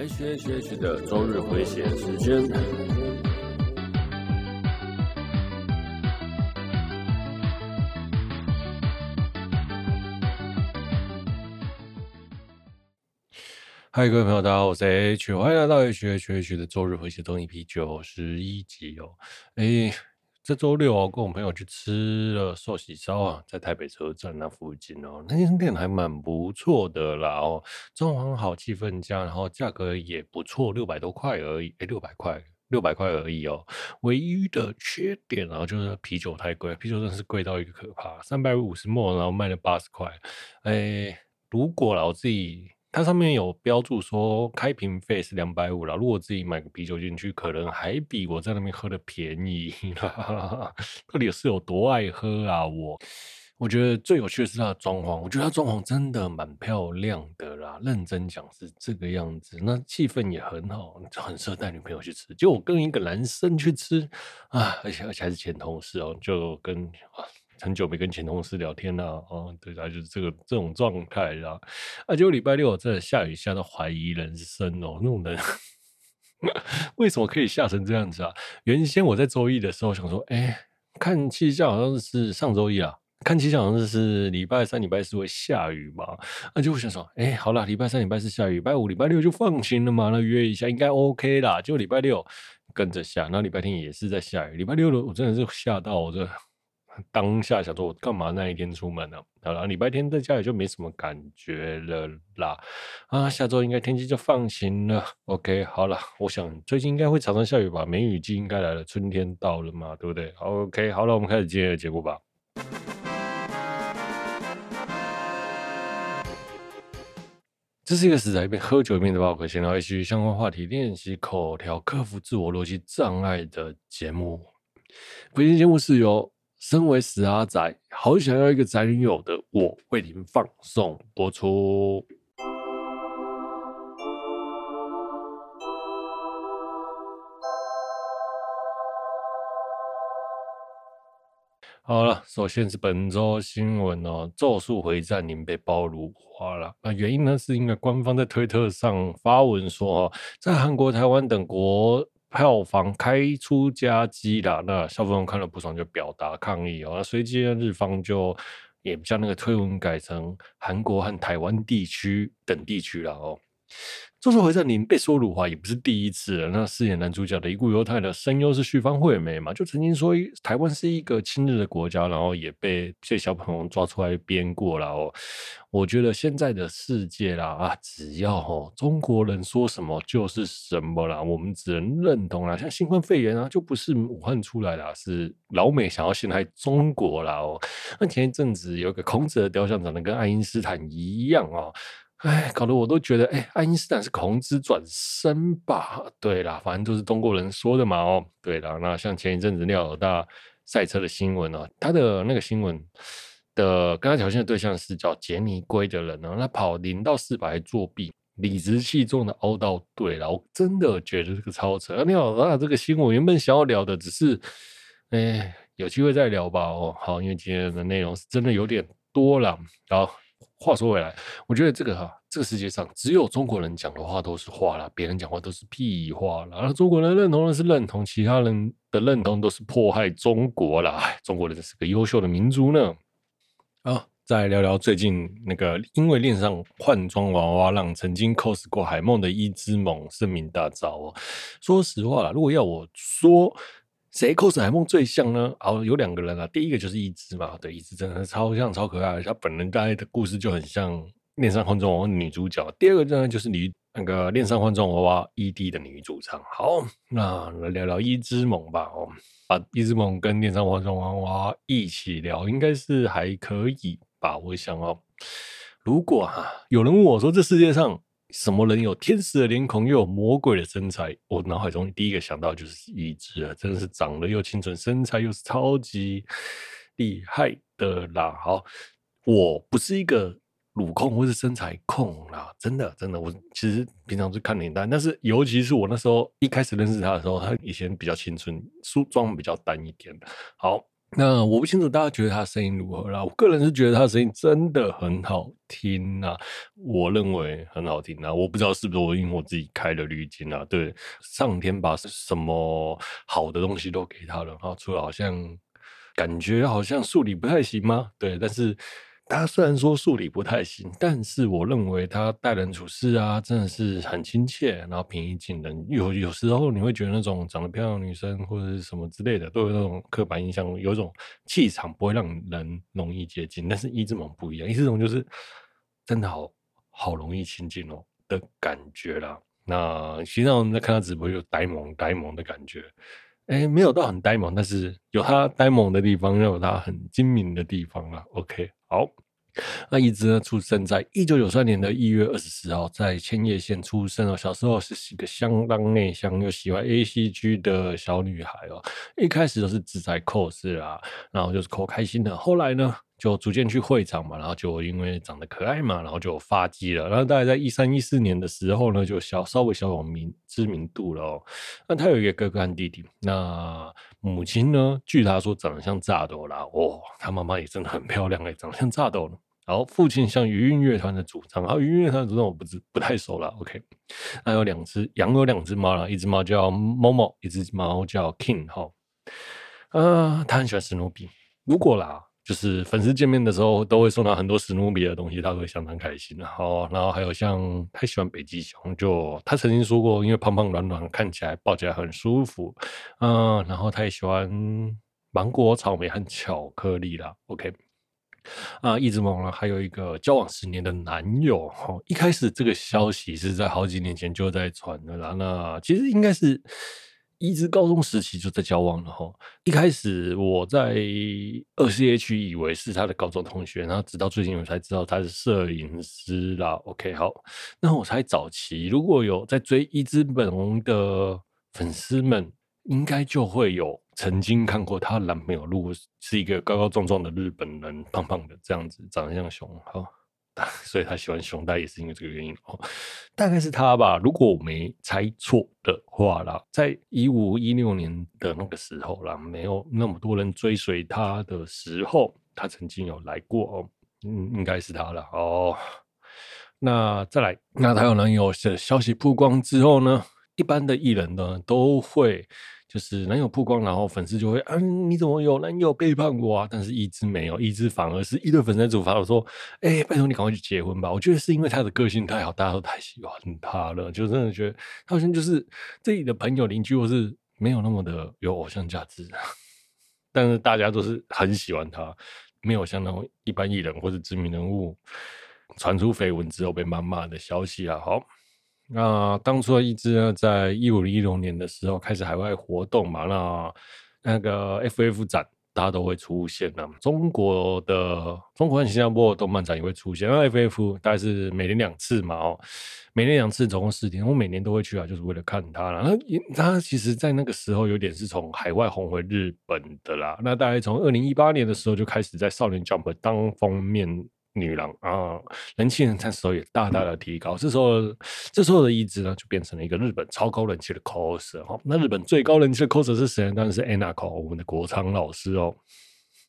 H H H 的周日回血时间。嗨，各位朋友，大家好，我是 H，欢迎来到 H H H 的周日回血中 EP 九十一集哦。哎。这周六哦，跟我朋友去吃了寿喜烧啊，在台北车站那附近哦，那间店还蛮不错的啦哦，装潢好，气氛佳，然后价格也不错，六百多块而已，诶，六百块，六百块而已哦。唯一的缺点然啊，就是啤酒太贵，啤酒真的是贵到一个可怕，三百五十 ml，然后卖了八十块。诶，如果啦，我自己。它上面有标注说开瓶费是两百五啦，如果自己买个啤酒进去，可能还比我在那边喝的便宜啦。到底是有多爱喝啊？我我觉得最有趣的是它的装潢，我觉得它装潢真的蛮漂亮的啦。认真讲是这个样子，那气氛也很好，很适合带女朋友去吃。就我跟一个男生去吃啊，而且而且还是前同事哦，就跟。很久没跟前同事聊天了，哦，对，他就是这个这种状态啦。啊，结果礼拜六真的下雨下到怀疑人生哦，那种人 为什么可以下成这样子啊？原先我在周一的时候想说，哎，看气象好像是上周一啊，看气象好像是礼拜三、礼拜四会下雨嘛。那就会想说，哎，好了，礼拜三、礼拜四下雨，礼拜五、礼拜六就放晴了嘛，那约一下应该 OK 啦。结果礼拜六跟着下，然后礼拜天也是在下雨，礼拜六的我真的是吓到我这。当下想说，我干嘛那一天出门呢？好了，礼拜天在家里就没什么感觉了啦。啊，下周应该天气就放晴了。OK，好了，我想最近应该会常常下雨吧？梅雨季应该来了，春天到了嘛，对不对？OK，好了，我们开始今天的节目吧。这是一个死在一边喝酒一边的报告，闲聊一些相关话题，练习口条，克服自我逻辑障碍的节目。本期节目是由。身为死阿宅，好想要一个宅女友的我，为您放送播出。好了，首先是本周新闻哦，《咒术回战》您被爆如花了。那原因呢，是因为官方在推特上发文说，哦，在韩国、台湾等国。票房开出佳绩啦，那小粉红看了不爽就表达抗议哦。那随即日方就也将那个推文改成韩国和台湾地区等地区了哦。咒术回战，您被说辱华也不是第一次了。那饰演男主角的一顾犹太的声优是旭方惠美嘛，就曾经说台湾是一个亲日的国家，然后也被这些小朋友抓出来编过了哦。我觉得现在的世界啦啊，只要哦中国人说什么就是什么啦，我们只能认同啦。像新冠肺炎啊，就不是武汉出来的，是老美想要陷害中国啦哦。那前一阵子有个孔子的雕像长得跟爱因斯坦一样哦。哎，搞得我都觉得，哎，爱因斯坦是孔子转生吧？对啦，反正都是中国人说的嘛。哦，对啦，那像前一阵子廖老大赛车的新闻哦，他的那个新闻的跟他挑衅的对象是叫杰尼龟的人呢，他跑零到四百作弊，理直气壮的凹到对了，我真的觉得这个超扯。廖老大这个新闻原本想要聊的只是，哎，有机会再聊吧。哦，好，因为今天的内容是真的有点多了，好。话说回来，我觉得这个哈，这个世界上只有中国人讲的话都是话啦，别人讲话都是屁话啦。而中国人认同的是认同，其他人的认同都是迫害中国啦。中国人是个优秀的民族呢。啊，再聊聊最近那个因为恋上换装娃娃让曾经 cos 过海梦的伊织萌声名大噪哦。说实话啦，如果要我说。谁 cos 海梦最像呢？哦，有两个人啊，第一个就是一只嘛，对，一只真的超像、超可爱，她本人大概的故事就很像《恋上换装娃娃》女主角。第二个呢，就是女那个《恋上换装娃娃》ED 的女主唱。好，那来聊聊一只萌吧。哦，把一只萌跟《恋上换装娃娃》一起聊，应该是还可以吧？我想哦，如果哈、啊、有人问我说，这世界上。什么人有天使的脸孔又有魔鬼的身材？我脑海中第一个想到就是伊织啊，真的是长得又清纯，身材又是超级厉害的啦。好，我不是一个乳控或是身材控啦，真的真的，我其实平常是看脸蛋，但是尤其是我那时候一开始认识他的时候，他以前比较青春，梳妆比较淡一点。好，那我不清楚大家觉得他声音如何啦，我个人是觉得他声音真的很好听啊，我认为很好听啊，我不知道是不是我因为我自己开了滤镜啊，对，上天把什么好的东西都给他了，然后除了好像感觉好像数理不太行吗？对，但是。他虽然说数理不太行，但是我认为他待人处事啊，真的是很亲切，然后平易近人。有有时候你会觉得那种长得漂亮女生或者是什么之类的，都有那种刻板印象，有一种气场不会让人容易接近。但是伊之萌不一样，伊之萌就是真的好好容易亲近哦的感觉啦。那实际上我们在看他直播，就呆萌呆萌的感觉。哎，没有到很呆萌，但是有他呆萌的地方，又有他很精明的地方啦。OK，好，那一直呢，出生在一九九三年的一月二十四号，在千叶县出生哦。小时候是一个相当内向又喜欢 ACG 的小女孩哦。一开始都是只在 cos 啦，然后就是 cos 开心的。后来呢，就逐渐去会场嘛，然后就因为长得可爱嘛，然后就发迹了。然后大概在一三一四年的时候呢，就小稍微小有名知名度了哦。那他有一个哥哥和弟弟。那母亲呢，据他说长得像炸豆啦，哦，他妈妈也真的很漂亮哎，长得像炸豆。然后父亲像余韵乐团的主唱，然后余韵乐团的主唱我不知不太熟了。OK，那有两只养有两只猫啦，一只猫叫 Momo，一只猫叫 King 哈。呃，他很喜欢史努比。如果啦。就是粉丝见面的时候都会送他很多史努比的东西，他会相当开心。然后，然后还有像他喜欢北极熊，就他曾经说过，因为胖胖软软，看起来抱起来很舒服。嗯，然后他也喜欢芒果、草莓和巧克力啦。OK，啊，一直萌呢，还有一个交往十年的男友。哈，一开始这个消息是在好几年前就在传的啦。那其实应该是。一直高中时期就在交往了哈，一开始我在二 C H 以为是他的高中同学，然后直到最近我才知道他是摄影师啦。OK，好，那我才早期如果有在追伊之萌的粉丝们，应该就会有曾经看过她男朋友，如果是一个高高壮壮的日本人，胖胖的这样子，长得像熊，好。所以他喜欢熊大也是因为这个原因哦，大概是他吧，如果我没猜错的话啦，在一五一六年的那个时候啦，没有那么多人追随他的时候，他曾经有来过哦，嗯，应该是他了哦。那再来，那他有能有消息曝光之后呢，一般的艺人呢都会。就是男友曝光，然后粉丝就会啊，你怎么有男友背叛我啊？但是一直没有，一直反而是一堆粉丝在转发我说，哎、拜托你赶快去结婚吧！我觉得是因为他的个性太好，大家都太喜欢他了，就真的觉得他好像就是自己的朋友邻居，或是没有那么的有偶像价值，但是大家都是很喜欢他，没有像那种一般艺人或者知名人物传出绯闻之后被谩骂的消息啊，好。那当初的伊之呢，在一五一六年的时候开始海外活动嘛，那那个 FF 展大家都会出现的，中国的中国和新加坡的动漫展也会出现。那 FF 大概是每年两次嘛，哦，每年两次，总共四天，我每年都会去啊，就是为了看他啦。那他其实，在那个时候有点是从海外红回日本的啦。那大概从二零一八年的时候就开始在少年 Jump 当封面。女郎啊，人气人才时候也大大的提高。这时候，这时候的伊之呢，就变成了一个日本超高人气的 coser。那日本最高人气的 coser 是谁？当然是 anna ko 我们的国昌老师哦。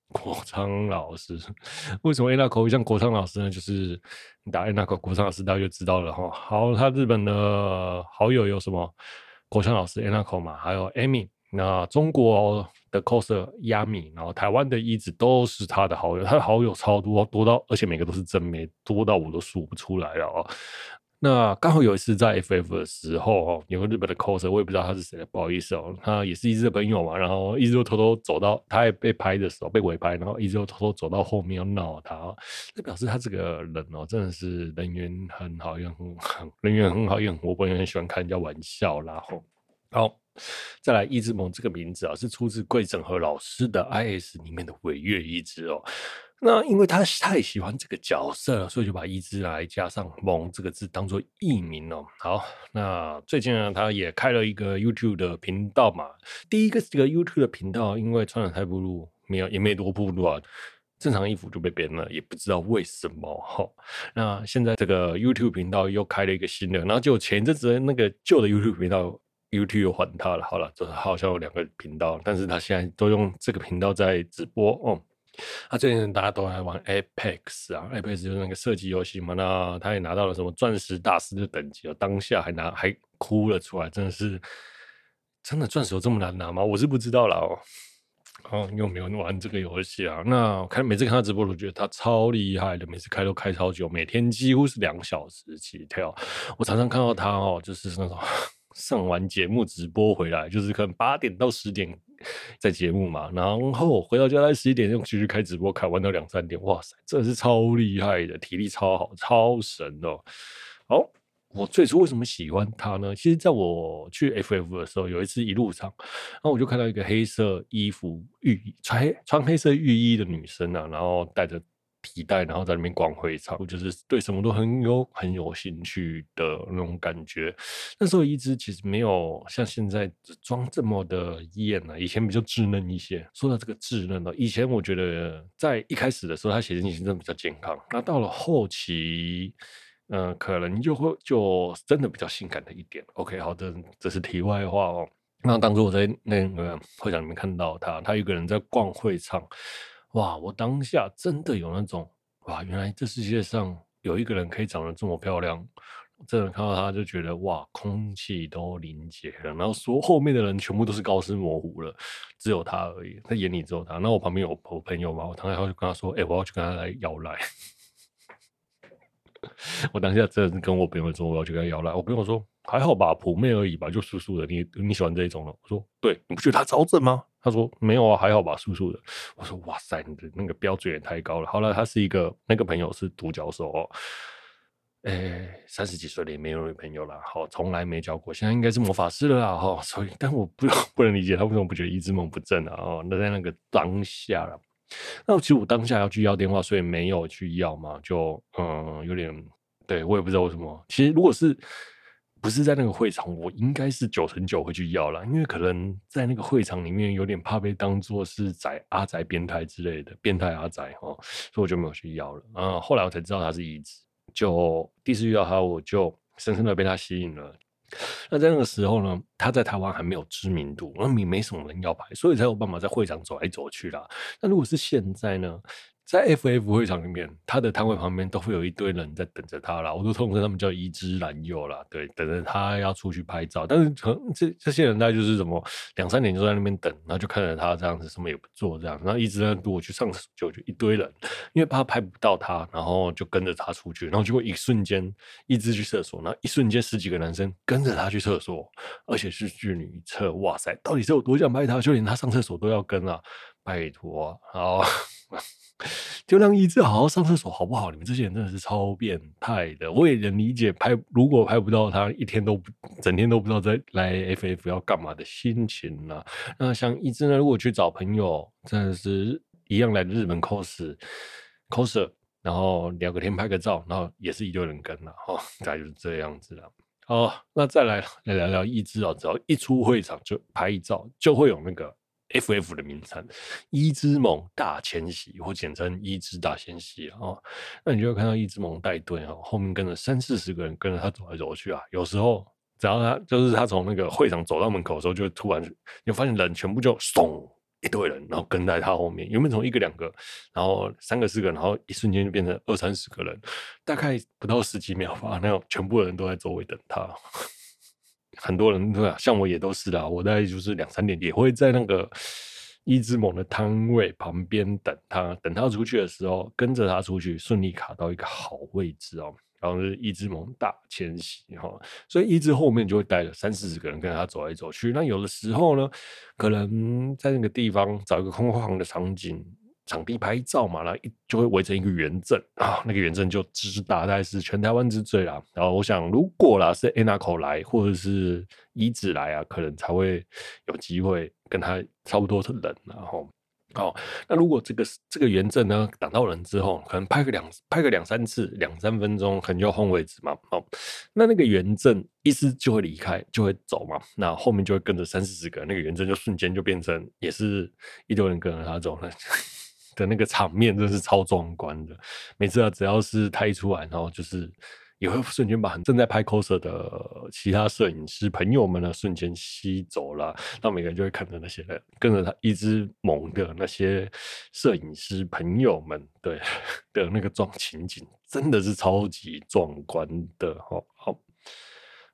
国昌老师，为什么 anna ko 像国昌老师呢？就是你打 anna ko 国昌老师，大家就知道了哈。好，他日本的好友有什么？国昌老师 Anako 嘛，还有 Amy。那中国的 coser 亚米，然后台湾的一直都是他的好友，他的好友超多，多到而且每个都是真妹，多到我都数不出来了哦。那刚好有一次在 FF 的时候哦，有个日本的 coser，我也不知道他是谁，不好意思哦，他也是一直的朋友嘛，然后一直就偷偷走到，他也被拍的时候被尾拍，然后一直就偷偷走到后面要闹他，这表示他这个人哦，真的是人缘很好，也很 人缘很好，也很活泼，也很喜欢开人家玩笑然后。好。再来，一之萌这个名字啊，是出自桂正和老师的 IS 里面的尾月一之哦。那因为他太喜欢这个角色了，所以就把一之来加上“萌”这个字当做艺名哦。好，那最近呢，他也开了一个 YouTube 的频道嘛。第一个这个 YouTube 的频道，因为穿的太暴露，没有也没多暴露啊，正常衣服就被 ban 了，也不知道为什么哈。那现在这个 YouTube 频道又开了一个新的，然后就前阵子那个旧的 YouTube 频道。YouTube 还他了。好了，就是好像有两个频道，但是他现在都用这个频道在直播哦。他、啊、最近大家都在玩 Apex 啊，Apex 就是那个射击游戏嘛。那他也拿到了什么钻石大师的等级哦，当下还拿还哭了出来，真的是真的钻石有这么难拿吗？我是不知道了哦。哦，又没有玩这个游戏啊。那看每次看他直播，我觉得他超厉害的，每次开都开超久，每天几乎是两小时起跳。我常常看到他哦，就是那种上完节目直播回来，就是可能八点到十点在节目嘛，然后回到家在十一点又继续开直播，开玩到两三点。哇塞，真的是超厉害的，体力超好，超神哦。好。我最初为什么喜欢他呢？其实，在我去 FF 的时候，有一次一路上，然后我就看到一个黑色衣服、浴衣穿黑穿黑色浴衣的女生啊，然后带着皮带，然后在里面逛会场，就是对什么都很有很有兴趣的那种感觉。那时候一直其实没有像现在装这么的艳啊，以前比较稚嫩一些。说到这个稚嫩呢，以前我觉得在一开始的时候，他写真型真的比较健康，那到了后期。嗯、可能就会就真的比较性感的一点。OK，好的，这是题外话哦。那当初我在那个会场里面看到他，他一个人在逛会场，哇！我当下真的有那种哇，原来这世界上有一个人可以长得这么漂亮。真的看到他就觉得哇，空气都凝结了，然后说后面的人全部都是高斯模糊了，只有他而已，他眼里只有他。那我旁边有我朋友嘛，我当时就跟他说，哎、我要去跟他来摇赖。我当下真的是跟我朋友说，我要去跟他摇赖。我朋友说还好吧，普妹而已吧，就素素的。你你喜欢这一种的？我说对，你不觉得他超正吗？他说没有啊，还好吧，素素的。我说哇塞，你的那个标准也太高了。好了，他是一个那个朋友是独角兽哦，哎、三十几岁了也没有女朋友了，好，从来没交过，现在应该是魔法师了啦哈。所以，但我不不能理解他为什么不觉得伊织梦不正啊？哦，那在那个当下了。那其实我当下要去要电话，所以没有去要嘛，就嗯有点对，我也不知道为什么。其实如果是不是在那个会场，我应该是九成九会去要了，因为可能在那个会场里面有点怕被当作是宅阿宅变态之类的变态阿宅哦，所以我就没有去要了。啊，后来我才知道他是伊织，就第一次遇到他，我就深深的被他吸引了。那在那个时候呢，他在台湾还没有知名度，那没没什么人要拍，所以才有办法在会场走来走去啦。那如果是现在呢？在 FF 会场里面，他的摊位旁边都会有一堆人在等着他啦。我都通称他们叫一只蓝佑啦，对，等着他要出去拍照。但是可能这这些人大概就是什么两三点就在那边等，然后就看着他这样子，什么也不做这样。然后一直在如果去上厕所，就一堆人，因为怕拍不到他，然后就跟着他出去。然后结果一瞬间，伊织去厕所，然后一瞬间十几个男生跟着他去厕所，而且是去女厕。哇塞，到底是有多想拍他，就连他上厕所都要跟啊！拜托，好。就让一志好好上厕所好不好？你们这些人真的是超变态的。我也能理解拍，如果拍不到他，一天都不整天都不知道在来 FF 要干嘛的心情啊。那像一志呢，如果去找朋友，真的是一样来日本 cos coser，然后聊个天拍个照，然后也是一堆人跟了，哦，大概就是这样子了。好，那再来来聊聊一志哦，只要一出会场就拍一照，就会有那个。FF 的名称，伊织梦大迁徙，或简称伊织大迁徙啊。那你就会看到伊织梦带队啊，后面跟着三四十个人跟着他走来走去啊。有时候只要他就是他从那个会场走到门口的时候，就突然你发现人全部就怂一堆人，然后跟在他后面。原本从一个两个，然后三个四个，然后一瞬间就变成二三十个人，大概不到十几秒吧，那种全部人都在周围等他。很多人对啊，像我也都是啦。我大概就是两三点也会在那个一只猛的摊位旁边等他，等他出去的时候，跟着他出去，顺利卡到一个好位置哦。然后是一只猛大迁徙哈，所以一只后面就会带着三四十个人跟着他走来走去。那有的时候呢，可能在那个地方找一个空旷的场景。场地拍照嘛，然后一就会围成一个圆阵啊，那个圆阵就之大，大概是全台湾之最啦。然后我想，如果啦是 Anako 来或者是伊织来啊，可能才会有机会跟他差不多的人。然后，哦，那如果这个这个圆阵呢挡到人之后，可能拍个两拍个两三次，两三分钟，可能就换位置嘛。哦，那那个圆阵意思就会离开，就会走嘛。那后面就会跟着三四十个，那个圆阵就瞬间就变成也是一堆人跟着他走了。的那个场面真是超壮观的，每次啊，只要是他一出来，然后就是也会瞬间把正在拍 coser 的其他摄影师朋友们呢瞬间吸走了，那每个人就会看着那些人跟着他一直猛的那些摄影师朋友们对 的那个状情景，真的是超级壮观的哦。好，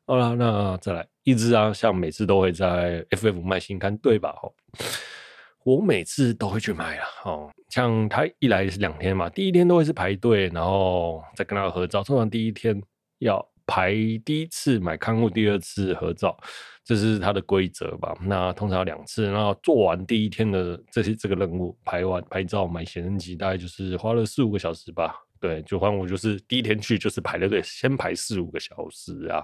好了，那再来一只啊，像每次都会在 FF 卖新刊对吧？哦，我每次都会去买啊。哦，像他一来是两天嘛，第一天都会是排队，然后再跟他合照。通常第一天要排第一次买刊物，第二次合照，这是他的规则吧？那通常要两次，然后做完第一天的这些这个任务，排完拍照买写真集，大概就是花了四五个小时吧。对，就反正我就是第一天去就是排了队，先排四五个小时啊。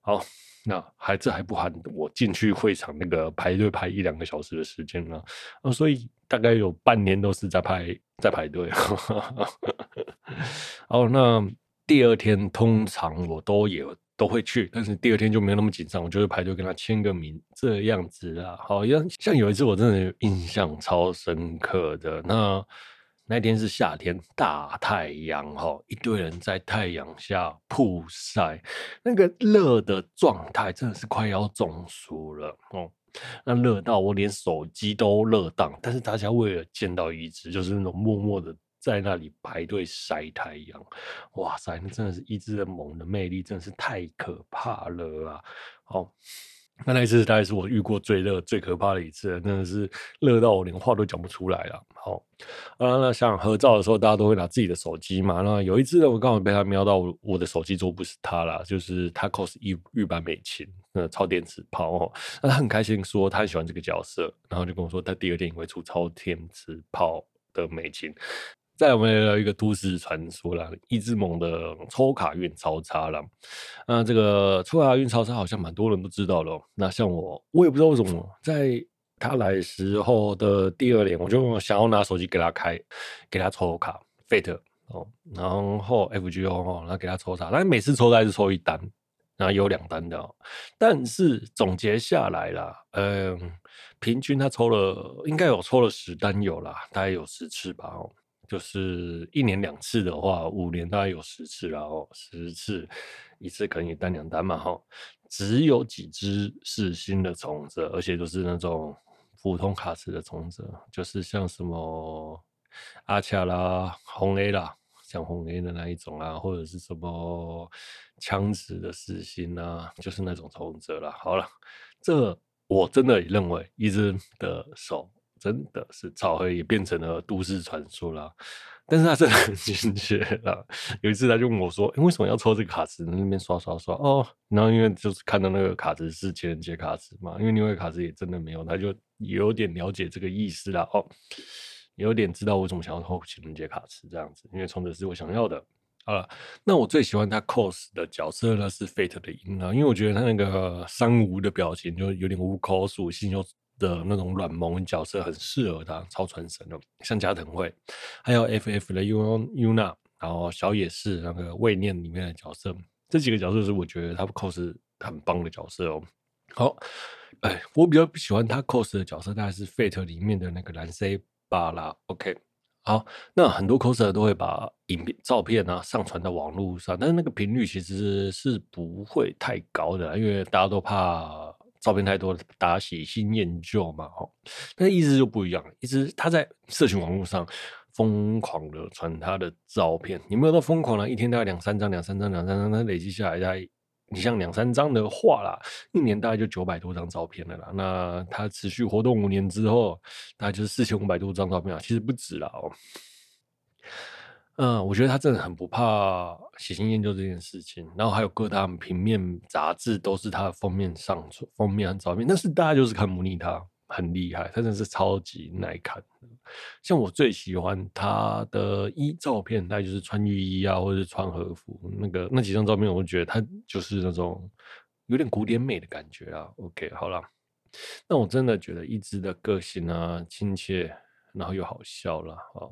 好，那还这还不含我进去会场那个排队排一两个小时的时间呢。啊，所以大概有半年都是在排在排队。好，那第二天通常我都也都会去，但是第二天就没有那么紧张，我就会排队跟他签个名这样子啊。好像像有一次我真的印象超深刻的那。那天是夏天，大太阳哈，一堆人在太阳下曝晒，那个热的状态真的是快要中暑了哦。那热到我连手机都热当，但是大家为了见到一只，就是那种默默的在那里排队晒太阳。哇塞，那真的是一只的猛的魅力，真的是太可怕了啊！哦。那那一次大概是我遇过最热、最可怕的一次，真的是热到我连话都讲不出来了。好，啊，那像合照的时候，大家都会拿自己的手机嘛。那有一次呢，我刚好被他瞄到我，的手机桌不是他啦，就是他 cos 玉玉版美琴，那超电磁炮哦。那他很开心说他很喜欢这个角色，然后就跟我说他第二电影会出超电磁炮的美琴。再我们来聊一个都市传说啦，一只猛的抽卡运超差啦。那这个抽卡运超差，好像蛮多人都知道了。那像我，我也不知道为什么，在他来时候的第二年，我就想要拿手机给他开，给他抽卡，Fate 哦，然后 FGO 哦，然后给他抽卡，但每次抽都是抽一单，然后有两单的哦。但是总结下来啦，嗯，平均他抽了，应该有抽了十单有啦，大概有十次吧。就是一年两次的话，五年大概有十次，然后十次一次可能也单两单嘛，哈，只有几只是新的从者，而且都是那种普通卡池的从者，就是像什么阿恰啦、红 A 啦，像红 A 的那一种啊，或者是什么枪子的四星啊，就是那种从者啦。好了，这我真的认为一只的手。真的是草黑也变成了都市传说啦，但是他真的很精确了。有一次他就问我说：“、为什么要抽这个卡池？那边刷刷刷哦。”然后因为就是看到那个卡池是情人节卡池嘛，因为另外卡池也真的没有，他就有点了解这个意思啦哦，有点知道我怎么想要抽情人节卡池这样子，因为充的是我想要的啊。那我最喜欢他 cos 的角色呢是 Fate 的音啊，因为我觉得他那个三无的表情就有点无口属性又。的那种软萌角色很适合他，超传神的，像加藤惠，还有 FF 的 Yuna，然后小野寺那个未念里面的角色，这几个角色是我觉得他 cos 很棒的角色哦。好，哎，我比较不喜欢他 cos 的角色，大概是 Fate 里面的那个蓝 C 巴拉。OK，好，那很多 coser 都会把影片、照片啊上传到网络上，但是那个频率其实是不会太高的，因为大家都怕。照片太多，打喜新厌旧嘛，吼，那意思就不一样，一直他在社群网络上疯狂的传他的照片，你没有到疯狂了，一天大概两三张，两三张，两三张，那累积下来，大概你像两三张的话啦，一年大概就九百多张照片了啦。那他持续活动五年之后，大概就是四千五百多张照片啊，其实不止了哦。嗯，我觉得他真的很不怕喜新厌旧这件事情，然后还有各大平面杂志都是他的封面上封面和照片，但是大家就是看不腻他，很厉害，他真的是超级耐看。像我最喜欢他的衣照片，大概就是穿浴衣啊，或者是穿和服，那个那几张照片，我觉得他就是那种有点古典美的感觉啊。OK，好了，那我真的觉得一枝的个性啊，亲切，然后又好笑了啊。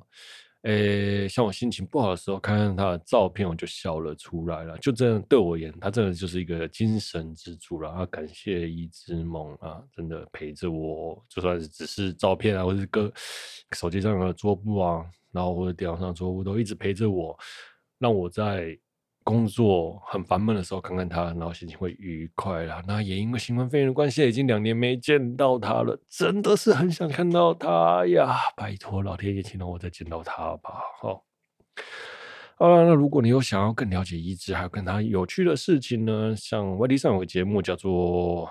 诶、像我心情不好的时候，看看他的照片，我就笑了出来了。就这样对我而言，他真的就是一个精神支柱了。啊，感谢一只梦啊，真的陪着我，就算是只是照片啊，或者是个手机上的桌布啊，然后或者电脑上的桌布，都一直陪着我，让我在工作很烦闷的时候看看他，然后心情会愉快啦。那也因为新冠肺炎的关系，已经两年没见到他了，真的是很想看到他呀！拜托老天爷，请让我再见到他吧。好，好了，那如果你有想要更了解一志，还有跟他有趣的事情呢，像 YT 上有个节目叫做。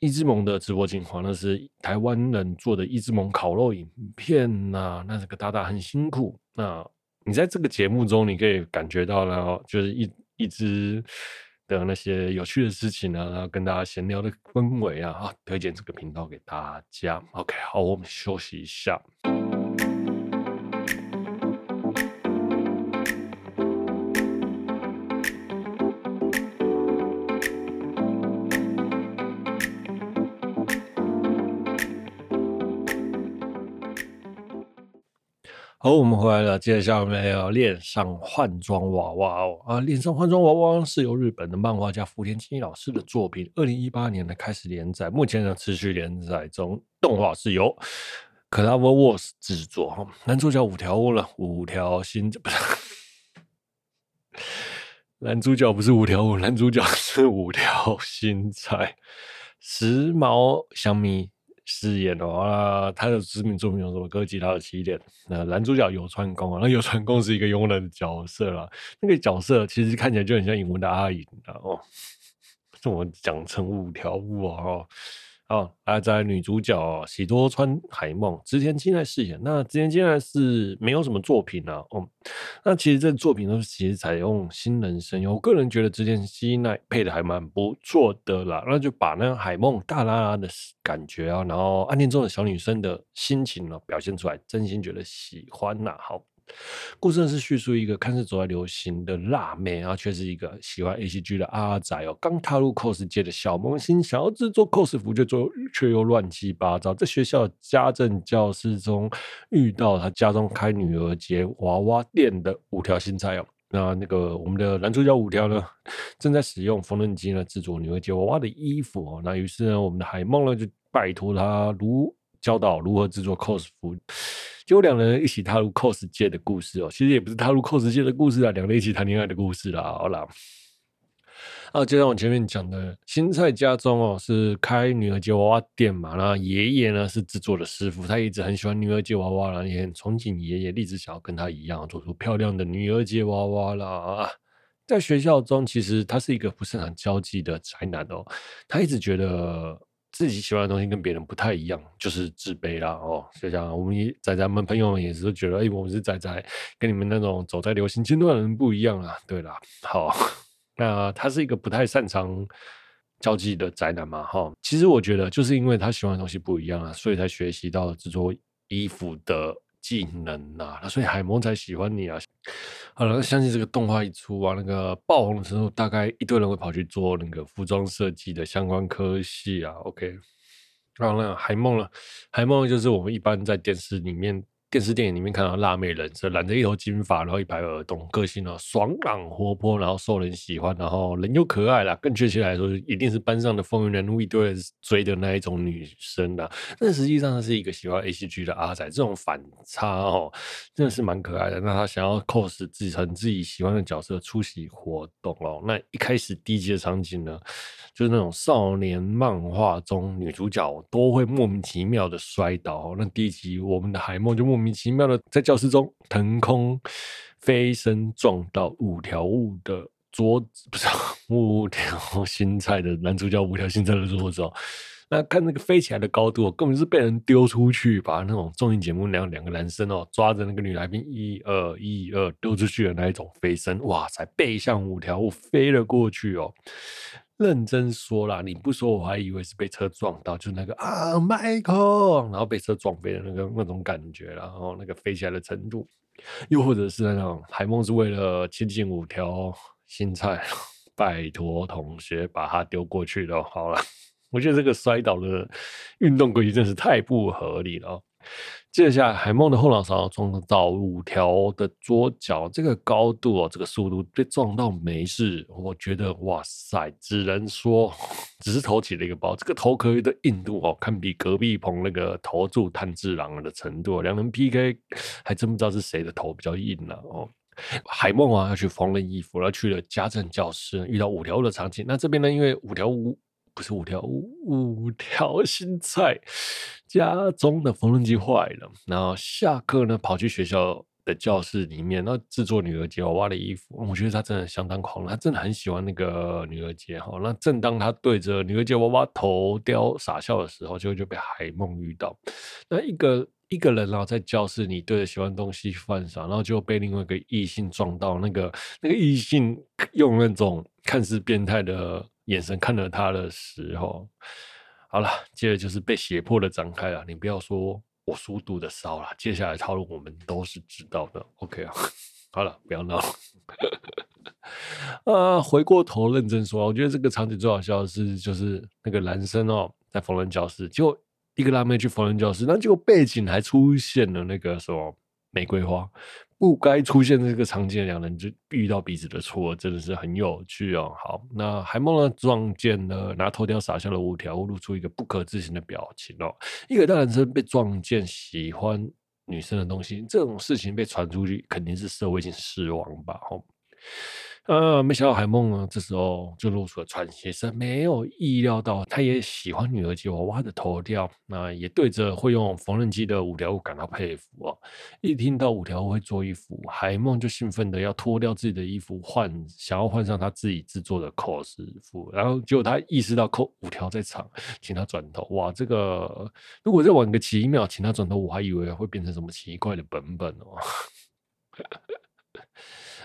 一之盟的直播精华，那是台湾人做的一之盟烤肉影片呐、那这个大大很辛苦。那你在这个节目中，你可以感觉到了，就是一一直的那些有趣的事情啊，然后跟大家闲聊的氛围啊，啊，推荐这个频道给大家。OK，好，我们休息一下。好，我们回来了。接下来我们要恋上换装娃娃哦啊！恋上换装娃娃是由日本的漫画家福田清一老师的作品，二零一八年呢开始连载，目前呢持续连载中。动画是由 CloverWorks 制作哈，男主角五条悟了，五条新不是男主角不是五条悟，男主角是五条新菜，时髦香蜜。饰演的话，他的知名作品有什么？哥吉拉的起点，那男主角有川宫啊，那有川宫是一个佣人的角色啦，那个角色其实看起来就很像英文的阿影的哦，这么讲成五条悟啊哦。哦，啊，在女主角喜多川海梦，织田信奈饰演。那织田信奈是没有什么作品啊，哦，那其实这作品都是其实采用新人声优，我个人觉得织田信奈配的还蛮不错的啦。那就把那个海梦大啦啦的感觉啊，然后暗恋中的小女生的心情呢，表现出来，真心觉得喜欢呐、好。故事是叙述一个看似走在流行的辣妹，然后却是一个喜欢 A C G 的阿仔哦，刚踏入 cos 界的小萌新，想要制作 cos 服，却做却又乱七八糟。在学校家政教室中遇到他家中开女儿节娃娃店的五条新菜哦，那那个我们的男主角五条呢，正在使用缝纫机呢制作女儿节娃娃的衣服哦，那于是呢，我们的海梦呢就拜托他如教导如何制作 cos 服。就两人一起踏入 cos 界的故事哦，其实也不是踏入 cos 界的故事啊，两人一起谈恋爱的故事啦。好啦，啊，就像我前面讲的，新菜家中哦是开女儿节娃娃店嘛，然后爷爷呢是制作的师傅，他一直很喜欢女儿节娃娃啦，也很憧憬爷爷，立志想要跟他一样做出漂亮的女儿节娃娃啦。在学校中，其实他是一个不是很交际的宅男哦，他一直觉得。自己喜欢的东西跟别人不太一样，就是自卑啦哦。就像我们仔仔们朋友们也是觉得，哎，我们是仔仔，跟你们那种走在流行尖端的人不一样啊。对啦，好，那他是一个不太擅长交际的宅男嘛，哈。其实我觉得，就是因为他喜欢的东西不一样啊，所以才学习到制作衣服的技能呐，那所以海蒙才喜欢你啊。好了，相信这个动画一出啊，那个爆红的时候，大概一堆人会跑去做那个服装设计的相关科系啊。OK，然后呢海梦了，海梦就是我们一般在电视里面。电视电影里面看到辣妹人设，染着一头金发，然后一排耳洞，个性呢爽朗活泼，然后受人喜欢，然后人又可爱啦。更确切来说，一定是班上的风云人物，一堆人追的那一种女生啦。但实际上，她是一个喜欢 ACG 的阿仔，这种反差哦，真的是蛮可爱的。那他想要 cos 自成自己喜欢的角色出席活动哦。那一开始第一集的场景呢，就是那种少年漫画中女主角都会莫名其妙的摔倒。那第一集我们的海梦就莫名。莫名其妙的在教室中腾空飞身，撞到五条悟的桌子，不是五条新菜的男主角五条新菜的桌子哦。那看那个飞起来的高度，根本是被人丢出去，把那种综艺节目那样两个男生哦抓着那个女来宾一二一二丢出去的那一种飞身，哇塞，背向五条悟飞了过去哦。认真说啦，你不说我还以为是被车撞到，就那个啊，Michael，然后被车撞飞的那个那种感觉，然后那个飞起来的程度，又或者是那种海梦是为了亲近五条新菜，拜托同学把他丢过去的。好了，我觉得这个摔倒的运动轨迹真是太不合理了。接下来，海梦的后脑勺撞到五条的桌角，这个高度哦，这个速度被撞到没事。我觉得哇塞，只能说只是头起了一个包，这个头壳的硬度哦，堪比隔壁棚那个投注炭治郎的程度。两人 PK 还真不知道是谁的头比较硬呢、哦。海梦啊要去缝纫衣服，然后去了家政教室，遇到五条的场景。那这边呢，因为五条悟不是五条，五条新菜家中的缝纫机坏了，然后下课呢跑去学校的教室里面，那制作女儿节娃娃的衣服。我觉得他真的相当狂，他真的很喜欢那个女儿节哈。那正当他对着女儿节娃娃头雕傻笑的时候，就就被海梦遇到。那一个。一个人然后在教室里对着喜欢东西犯傻，然后就被另外一个异性撞到。那个那个异性用那种看似变态的眼神看着他的时候，好了，接着就是被胁迫的展开了。你不要说我书读的少了，接下来套路我们都是知道的。OK 啊，好了，不要闹了。啊，回过头认真说，我觉得这个场景最好笑的是，就是那个男生哦，在缝纫教室就。一个辣妹去缝纫教室，那结果背景还出现了那个什么玫瑰花，不该出现这个场景，两人就遇到彼此的错，真的是很有趣哦。好，那海梦呢撞见了拿头条撒下了五条，露出一个不可置信的表情哦。一个大男生被撞见喜欢女生的东西，这种事情被传出去，肯定是社会性死亡吧？吼。呃，没想到海梦呢，这时候就露出了喘息声，没有意料到他也喜欢女儿节娃娃的头雕，那也对着会用缝纫机的五条悟感到佩服哦。一听到五条悟会做衣服，海梦就兴奋的要脱掉自己的衣服换，想要换上他自己制作的 cos 服，然后结果他意识到扣五条在场，请他转头。哇，这个如果再晚个几秒，请他转头，我还以为会变成什么奇怪的本本哦。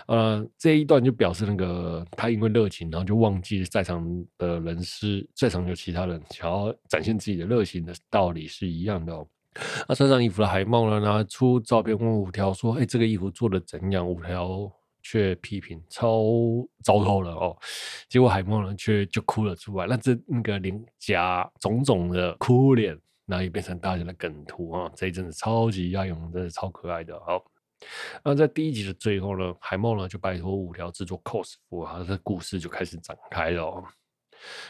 呃，这一段就表示那个他因为热情，然后就忘记在场的人是在场有其他人想要展现自己的热情的道理是一样的哦。那穿上衣服的海梦呢，拿出照片问五条说：“哎，这个衣服做的怎样？”五条却批评超糟透了哦。结果海梦呢却就哭了出来，那这那个脸颊肿肿的哭脸，然后也变成大家的梗图啊。这一阵子超级压勇，真的超可爱的，好。那在第一集的最后呢，海梦呢就拜托五条制作 cos 服，他的故事就开始展开了。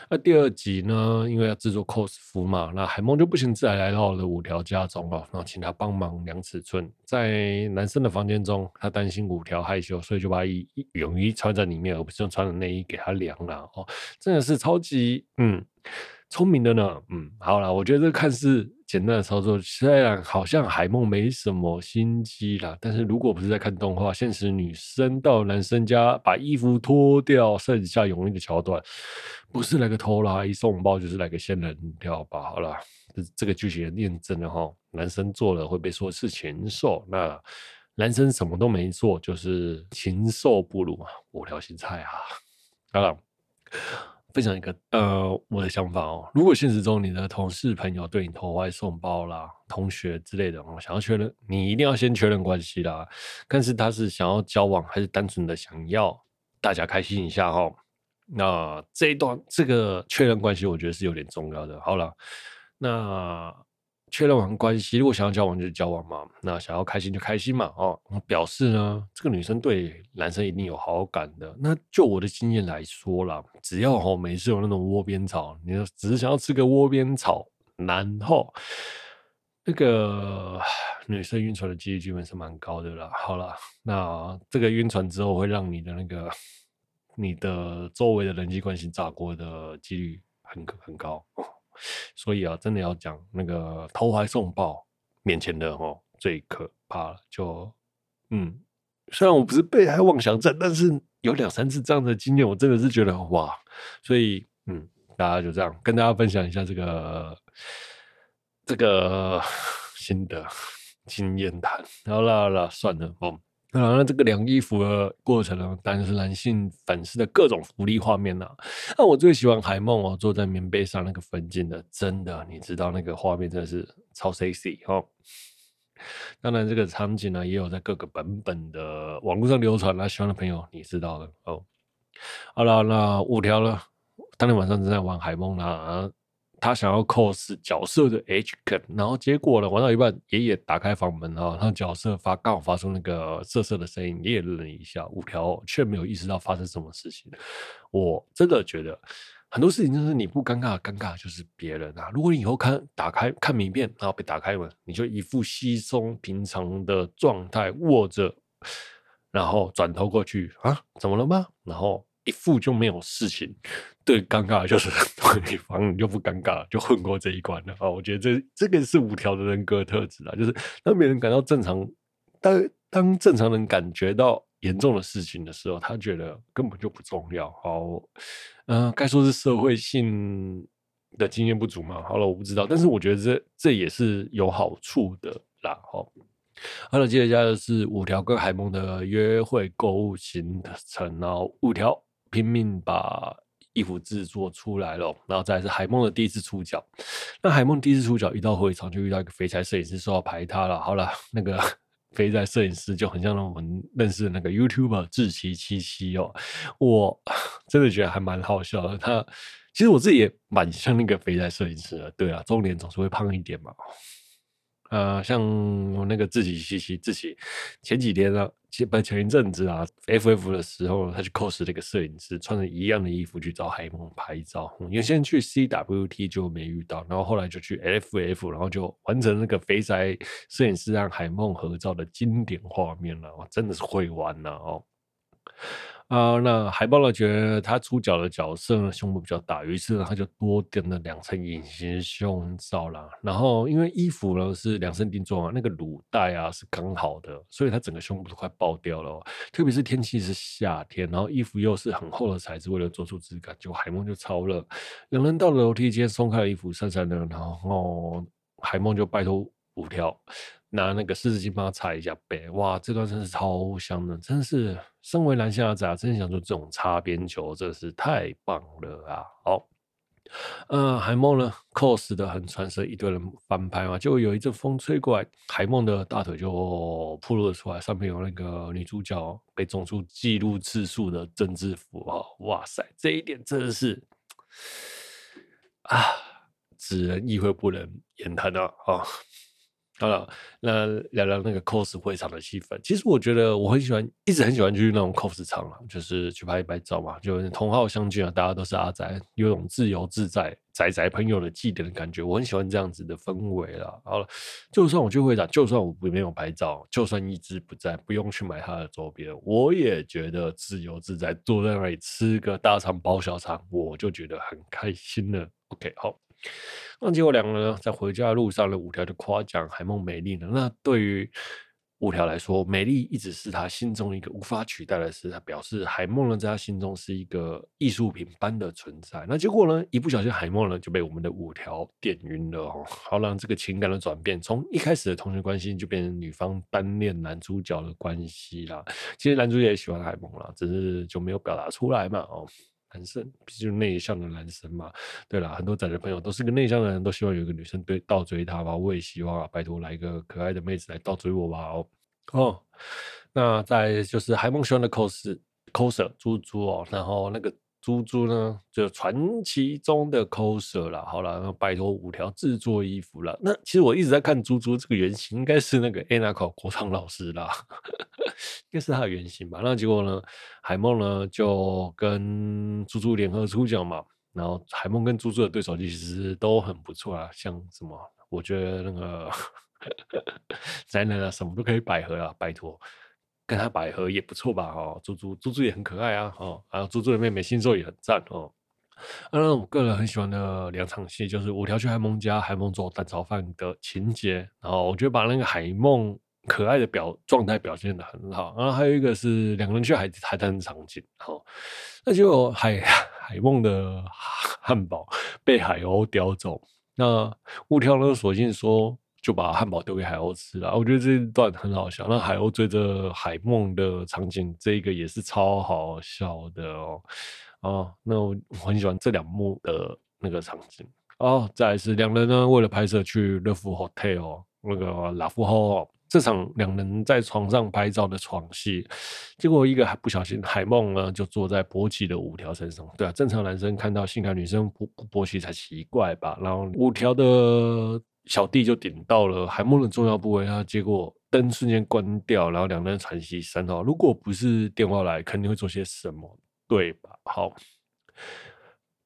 那第二集呢，因为要制作 cos 服嘛，那海梦就不请自来来到了五条家中哦，然后请他帮忙量尺寸。在男生的房间中，他担心五条害羞，所以就把泳衣穿在里面，而不是穿的内衣给他量了哦。真的是超级嗯。聪明的呢，嗯，好啦，我觉得这看似简单的操作，虽然好像海梦没什么心机啦，但是如果不是在看动画，现实女生到男生家把衣服脱掉，剩下泳衣的桥段，不是来个偷拉一送包，就是来个仙人跳吧。好了，这这个剧情也验证了哈，男生做了会被说是禽兽，那男生什么都没做，就是禽兽不如嘛，五条新菜啊，好了。分享一个呃我的想法哦，如果现实中你的同事朋友对你投怀送抱啦，同学之类的，哦想要确认，你一定要先确认关系啦，但是他是想要交往，还是单纯的想要大家开心一下哦。那这一段这个确认关系，我觉得是有点重要的。好了，那。确认完关系，如果想要交往就交往嘛，那想要开心就开心嘛，哦，表示呢，这个女生对男生一定有好感的。那就我的经验来说啦，只要吼每次有那种窝边草，你只是想要吃个窝边草，然后那个女生晕船的几率基本是蛮高的啦。好了，那这个晕船之后会让你的那个你的周围的人际关系炸锅的几率很很高。所以啊，真的要讲那个投怀送抱，面前的哦最可怕了。就嗯，虽然我不是被害妄想症，但是有两三次这样的经验，我真的是觉得哇。所以嗯，大家就这样跟大家分享一下这个这个 新的经验谈。好啦好啦，算了哦哦。啊，那这个量衣服的过程呢，当然是男性粉丝的各种福利画面呐、啊。那我最喜欢海梦哦，坐在棉被上那个分镜的，真的，你知道那个画面真的是超 sexy 哦。当然，这个场景呢，也有在各个版本的网络上流传，那喜欢的朋友你知道的哦。好了，那五条了，当天晚上正在玩海梦啦。他想要 cos 角色的 H 梗，然后结果呢，玩到一半，爷爷打开房门啊，然后角色发刚好发出那个瑟瑟的声音，爷爷愣了一下，五条却没有意识到发生什么事情。我真的觉得很多事情就是你不尴尬，尴尬就是别人啊。如果你以后看打开看名片，然后被打开门，你就一副稀松平常的状态，握着然后转头过去啊，怎么了吗？然后一副就没有事情，对，尴尬就是 对方就不尴尬，就混过这一关了啊。我觉得这这个是五条的人格特质啊，就是当别人感到正常，当当正常人感觉到严重的事情的时候，他觉得根本就不重要。好，嗯、该说是社会性的经验不足嘛？好了，我不知道，但是我觉得这这也是有好处的啦。好。好了，接下来是五条跟海梦的约会购物行程，然后五条拼命把衣服制作出来了，然后再是海梦的第一次出脚。那海梦第一次出脚，一到会场就遇到一个肥宅摄影师说要拍他了。好了，那个 肥宅摄影师就很像我们认识的那个 YouTuber 志奇七七哦，我 真的觉得还蛮好笑的。他其实我自己也蛮像那个肥宅摄影师的，对啊，中年总是会胖一点嘛。呃，像我那个自己嘻嘻自己，前几天啊，前不前一阵子啊，FF 的时候，他去 cos 那个摄影师，穿着一样的衣服去找海梦拍照。原、嗯、先去 CWT 就没遇到，然后后来就去 FF，然后就完成那个肥宅摄影师让海梦合照的经典画面了。哇，真的是会玩了哦。啊、那海报呢？觉得他主角的角色呢，胸部比较大，于是呢，他就多点了两层隐形胸罩啦。然后因为衣服呢是量身定做啊，那个乳带啊是刚好的，所以他整个胸部都快爆掉了。特别是天气是夏天，然后衣服又是很厚的材质，为了做出质感，就海梦就超热。两人到了楼梯间，松开了衣服，散散的，然后海梦就拜托五条。拿那个湿纸巾帮他擦一下背，哇，这段真是超香的，真是身为男性阿仔，真想说这种擦边球真是太棒了啊！好，呃，海梦呢，cos 的很传神，一堆人翻拍嘛，结果有一阵风吹过来，海梦的大腿就暴露了出来，上面有那个女主角被种出记录次数的政治符号，哇塞，这一点真的是啊，只能意会不能言谈啊！啊好了，那聊聊那个 cos 会场的气氛。其实我觉得我很喜欢，一直很喜欢去那种 cos 场啊，就是去拍一拍照嘛，就同好相聚啊，大家都是阿宅，有种自由自在宅宅朋友的祭典的感觉。我很喜欢这样子的氛围啦。好了，就算我去会场，就算我没有拍照，就算一直不在，不用去买他的周边，我也觉得自由自在，坐在那里吃个大肠包小肠，我就觉得很开心了。OK，好。那结果两个人，在回家的路上呢，五条就夸奖海梦美丽呢。那对于五条来说，美丽一直是他心中一个无法取代的事。他表示海梦呢，在他心中是一个艺术品般的存在。那结果呢，一不小心海梦呢就被我们的五条电晕了哦。好，让这个情感的转变，从一开始的同学关系，就变成女方单恋男主角的关系啦。其实男主角也喜欢海梦啦，只是就没有表达出来嘛哦。男生，毕竟内向的男生嘛。对了，很多宅的朋友都是个内向的人，都希望有一个女生对倒追他吧。我也希望啊，拜托来一个可爱的妹子来倒追我吧。哦，哦，那再就是海梦喜欢的 cos coser 猪猪哦，然后那个。猪猪呢，就传奇中的 coser 啦。好了，那拜托五条制作衣服了。那其实我一直在看猪猪这个原型，应该是那个 Anako 国昌老师啦，应该是他的原型吧。那结果呢，海梦呢就跟猪猪联合出脚嘛。然后海梦跟猪猪的对手其实都很不错啊，像什么，我觉得那个 宅男啊，什么都可以百合啊，拜托。跟他百合也不错吧？哦，猪猪猪猪也很可爱啊！哦，还有猪猪的妹妹新兽也很赞哦。那我个人很喜欢的两场戏，就是五条去海梦家，海梦做蛋炒饭的情节。然后我觉得把那个海梦可爱的表状态表现得很好。然后还有一个是两个人去海海滩场景。哦，那就海海梦的汉堡被海鸥叼走。那五条呢，索性说。就把汉堡丢给海鸥吃了，我觉得这一段很好笑。那海鸥追着海梦的场景，这个也是超好笑的哦。哦，那我很喜欢这两幕的那个场景。哦，再来是两人呢，为了拍摄去乐福 hotel 那个拉夫后，这场两人在床上拍照的床戏，结果一个还不小心，海梦呢就坐在勃起的五条身上。对啊，正常男生看到性感女生不不勃起才奇怪吧？然后五条的。小弟就顶到了海梦的重要部位，然后结果灯瞬间关掉，然后两人喘息三号。如果不是电话来，肯定会做些什么，对吧？好，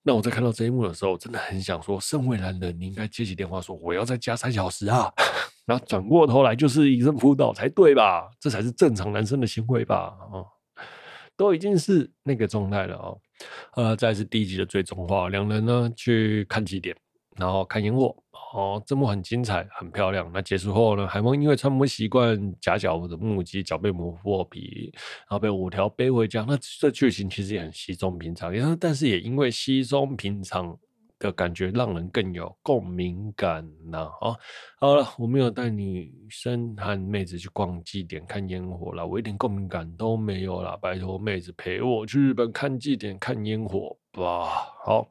那我在看到这一幕的时候，真的很想说，身为男人，你应该接起电话说我要再加三小时啊，然后转过头来就是一阵辅导才对吧？这才是正常男生的行为吧？啊，都已经是那个状态了啊。呃，再是第一集的最终话，两人呢去看极点，然后看烟火。哦，这幕很精彩，很漂亮。那结束后呢，海梦因为穿不习惯夹脚的木屐，脚被磨破皮，然后被五条背回家。那这剧情其实也很稀松平常，但是也因为稀松平常的感觉，让人更有共鸣感呐。哦，好了，我没有带女生和妹子去逛祭典看烟火了，我一点共鸣感都没有了。拜托妹子陪我去日本看祭典看烟火吧。好，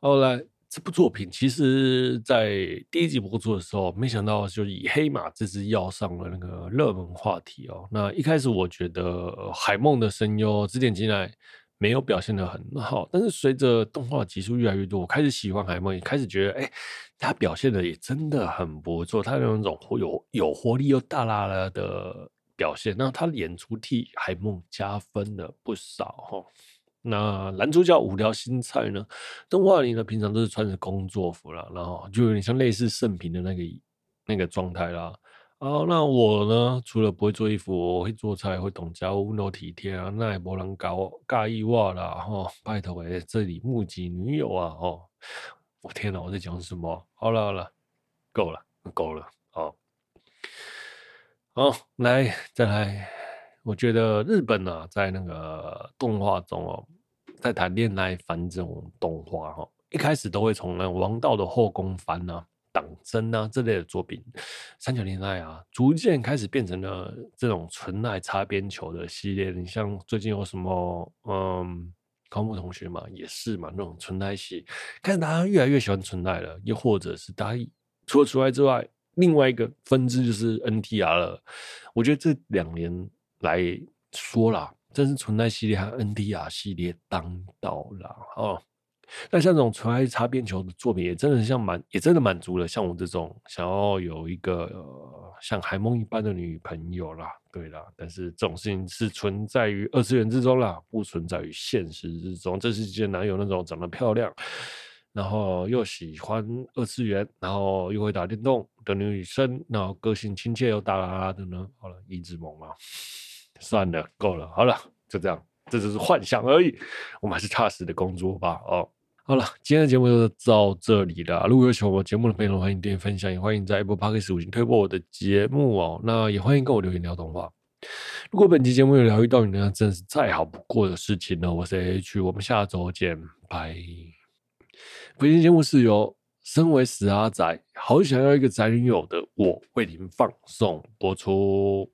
后来。这部作品其实，在第一集播出的时候，没想到就以黑马这支药上了那个热门话题哦。那一开始我觉得海梦的声优指点进来没有表现得很好，但是随着动画集数越来越多，我开始喜欢海梦，也开始觉得，哎，他表现的也真的很不错。他有那种有有活力又大剌剌的表现，那他演出替海梦加分了不少哈。那男主角五条新菜呢？动画里呢，平常都是穿着工作服啦，然后就有点像类似圣平的那个那个状态啦。啊，那我呢，除了不会做衣服，我会做菜，会懂家务，温柔体贴啊，那也不能搞尬意话啦。哈，拜托哎，这里目击女友啊，哦，我天哪，我在讲什么？好了好了，够了够了，好，好来再来。我觉得日本呢、啊，在那个动画中哦，在谈恋爱番这种动画哈，一开始都会从那王道的后宫番啊、党争啊这类的作品，三角恋爱啊，逐渐开始变成了这种纯爱擦边球的系列。你像最近有什么，嗯，高木同学嘛，也是嘛，那种纯爱系，开始大家越来越喜欢纯爱了。又或者是大家除了纯爱之外，另外一个分支就是 NTR 了。我觉得这两年。来说啦，真是纯爱系列和 NDR 系列当道了哦。那像这种纯爱擦边球的作品，也真的像满，也真的满足了像我这种想要有一个、像海梦一般的女朋友啦。对啦，但是这种事情是存在于二次元之中啦，不存在于现实之中。这世界哪有那种长得漂亮，然后又喜欢二次元，然后又会打电动的女生，然后个性亲切又大啦啦的呢？好了，一直萌嘛。算了，够了，好了，就这样，这只是幻想而已。我们还是踏实的工作吧。哦，好了，今天的节目就到这里了。如果有喜欢我节目的朋友，欢迎订阅分享，也欢迎在 Apple Podcast 五星推播我的节目哦。那也欢迎跟我留言聊动画。如果本期节目有疗愈到你，那真是再好不过的事情了。我是 H，我们下周见，拜。本期节目是由身为死阿宅，好想要一个宅女友的我为您放送播出。